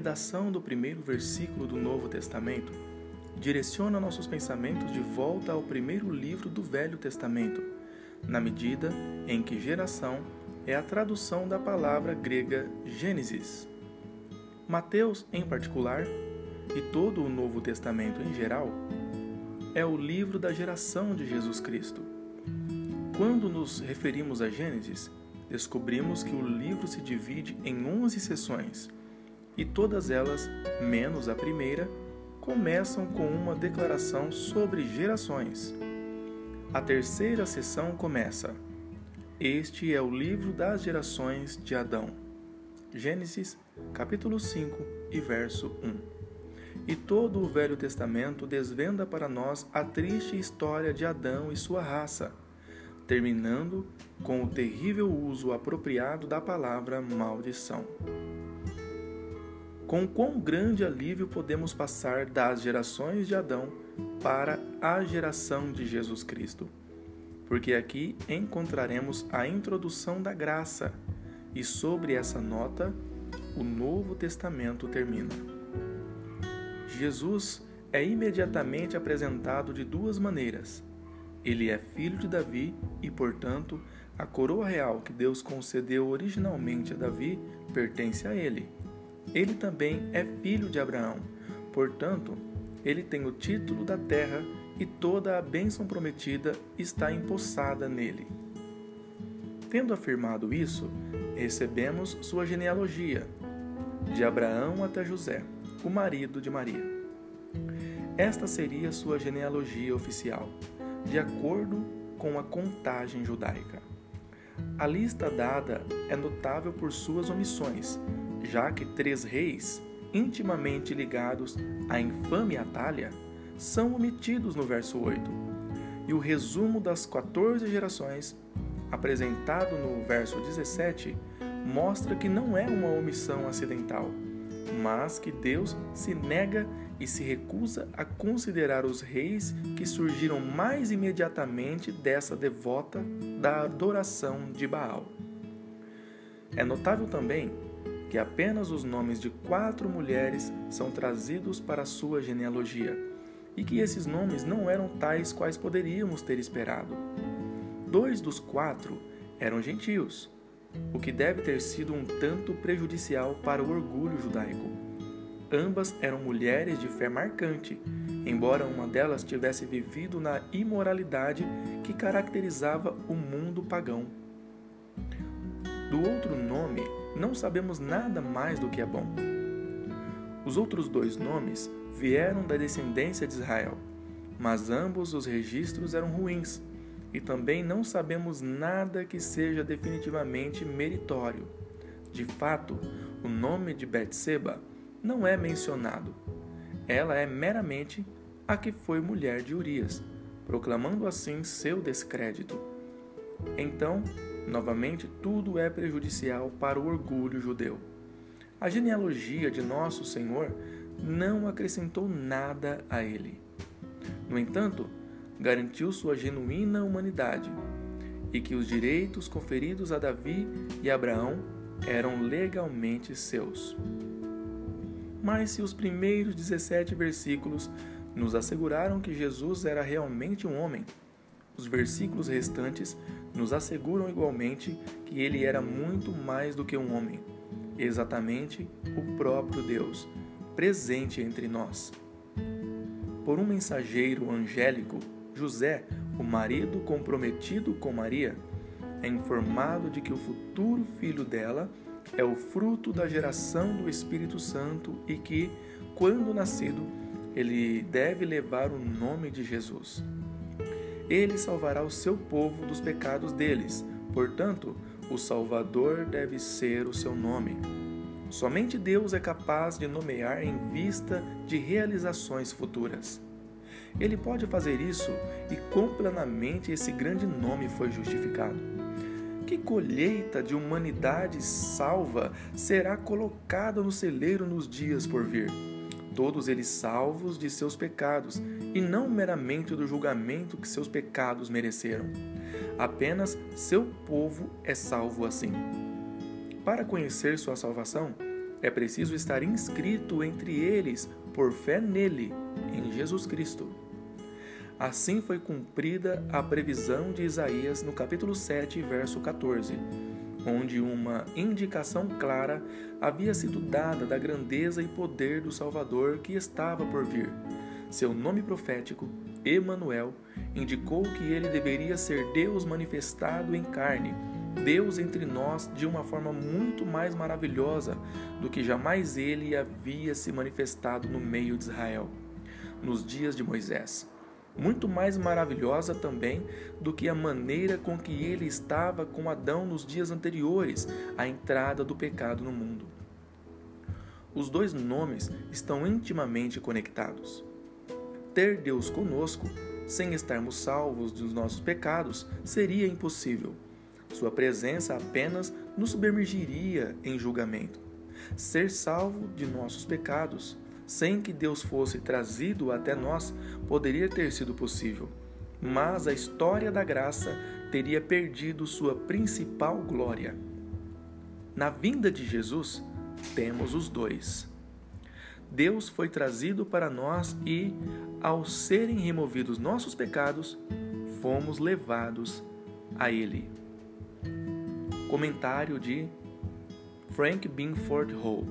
redação do primeiro versículo do Novo Testamento direciona nossos pensamentos de volta ao primeiro livro do Velho Testamento, na medida em que geração é a tradução da palavra grega Gênesis. Mateus, em particular, e todo o Novo Testamento em geral, é o livro da geração de Jesus Cristo. Quando nos referimos a Gênesis, descobrimos que o livro se divide em 11 sessões, e todas elas, menos a primeira, começam com uma declaração sobre gerações. A terceira sessão começa: Este é o livro das gerações de Adão. Gênesis, capítulo 5 e verso 1. E todo o Velho Testamento desvenda para nós a triste história de Adão e sua raça, terminando com o terrível uso apropriado da palavra maldição. Com quão grande alívio podemos passar das gerações de Adão para a geração de Jesus Cristo. Porque aqui encontraremos a introdução da graça, e sobre essa nota o Novo Testamento termina. Jesus é imediatamente apresentado de duas maneiras. Ele é filho de Davi e, portanto, a coroa real que Deus concedeu originalmente a Davi pertence a ele. Ele também é filho de Abraão, portanto, ele tem o título da terra e toda a bênção prometida está empossada nele. Tendo afirmado isso, recebemos sua genealogia, de Abraão até José, o marido de Maria. Esta seria sua genealogia oficial, de acordo com a contagem judaica. A lista dada é notável por suas omissões, já que três reis, intimamente ligados à infame Atalha, são omitidos no verso 8. E o resumo das 14 gerações, apresentado no verso 17, mostra que não é uma omissão acidental, mas que Deus se nega e se recusa a considerar os reis que surgiram mais imediatamente dessa devota da adoração de Baal. É notável também que apenas os nomes de quatro mulheres são trazidos para sua genealogia, e que esses nomes não eram tais quais poderíamos ter esperado. Dois dos quatro eram gentios, o que deve ter sido um tanto prejudicial para o orgulho judaico. Ambas eram mulheres de fé marcante, embora uma delas tivesse vivido na imoralidade que caracterizava o mundo pagão. Do outro nome, não sabemos nada mais do que é bom. Os outros dois nomes vieram da descendência de Israel, mas ambos os registros eram ruins, e também não sabemos nada que seja definitivamente meritório. De fato, o nome de Betseba não é mencionado. Ela é meramente a que foi mulher de Urias, proclamando assim seu descrédito. Então, Novamente, tudo é prejudicial para o orgulho judeu. A genealogia de nosso Senhor não acrescentou nada a ele. No entanto, garantiu sua genuína humanidade e que os direitos conferidos a Davi e Abraão eram legalmente seus. Mas se os primeiros 17 versículos nos asseguraram que Jesus era realmente um homem, os versículos restantes nos asseguram igualmente que ele era muito mais do que um homem, exatamente o próprio Deus, presente entre nós. Por um mensageiro angélico, José, o marido comprometido com Maria, é informado de que o futuro filho dela é o fruto da geração do Espírito Santo e que, quando nascido, ele deve levar o nome de Jesus ele salvará o seu povo dos pecados deles. Portanto, o Salvador deve ser o seu nome. Somente Deus é capaz de nomear em vista de realizações futuras. Ele pode fazer isso e completamente esse grande nome foi justificado. Que colheita de humanidade salva será colocada no celeiro nos dias por vir? Todos eles salvos de seus pecados, e não meramente do julgamento que seus pecados mereceram. Apenas seu povo é salvo assim. Para conhecer sua salvação, É preciso estar inscrito entre eles por fé nele, em Jesus Cristo. Assim foi cumprida a previsão de Isaías no capítulo 7, verso 14, onde uma indicação clara havia sido dada da grandeza e poder do Salvador que estava por vir. Seu nome profético, Emanuel, indicou que ele deveria ser Deus manifestado em carne Deus entre nós de uma forma muito mais maravilhosa do que jamais ele havia se manifestado no meio de Israel, nos dias de Moisés. Muito mais maravilhosa também do que a maneira com que ele estava com Adão nos dias anteriores à entrada do pecado no mundo. Os dois nomes estão intimamente conectados. Ter Deus conosco, sem estarmos salvos dos nossos pecados, seria impossível. Sua presença apenas nos submergiria em julgamento. Ser salvo de nossos pecados, sem que Deus fosse trazido até nós, poderia ter sido possível, mas a história da graça teria perdido sua principal glória. Na vinda de Jesus, temos os dois. Deus foi trazido para nós e, ao serem removidos nossos pecados, fomos levados a Ele. Comentário de Frank Binford Hall.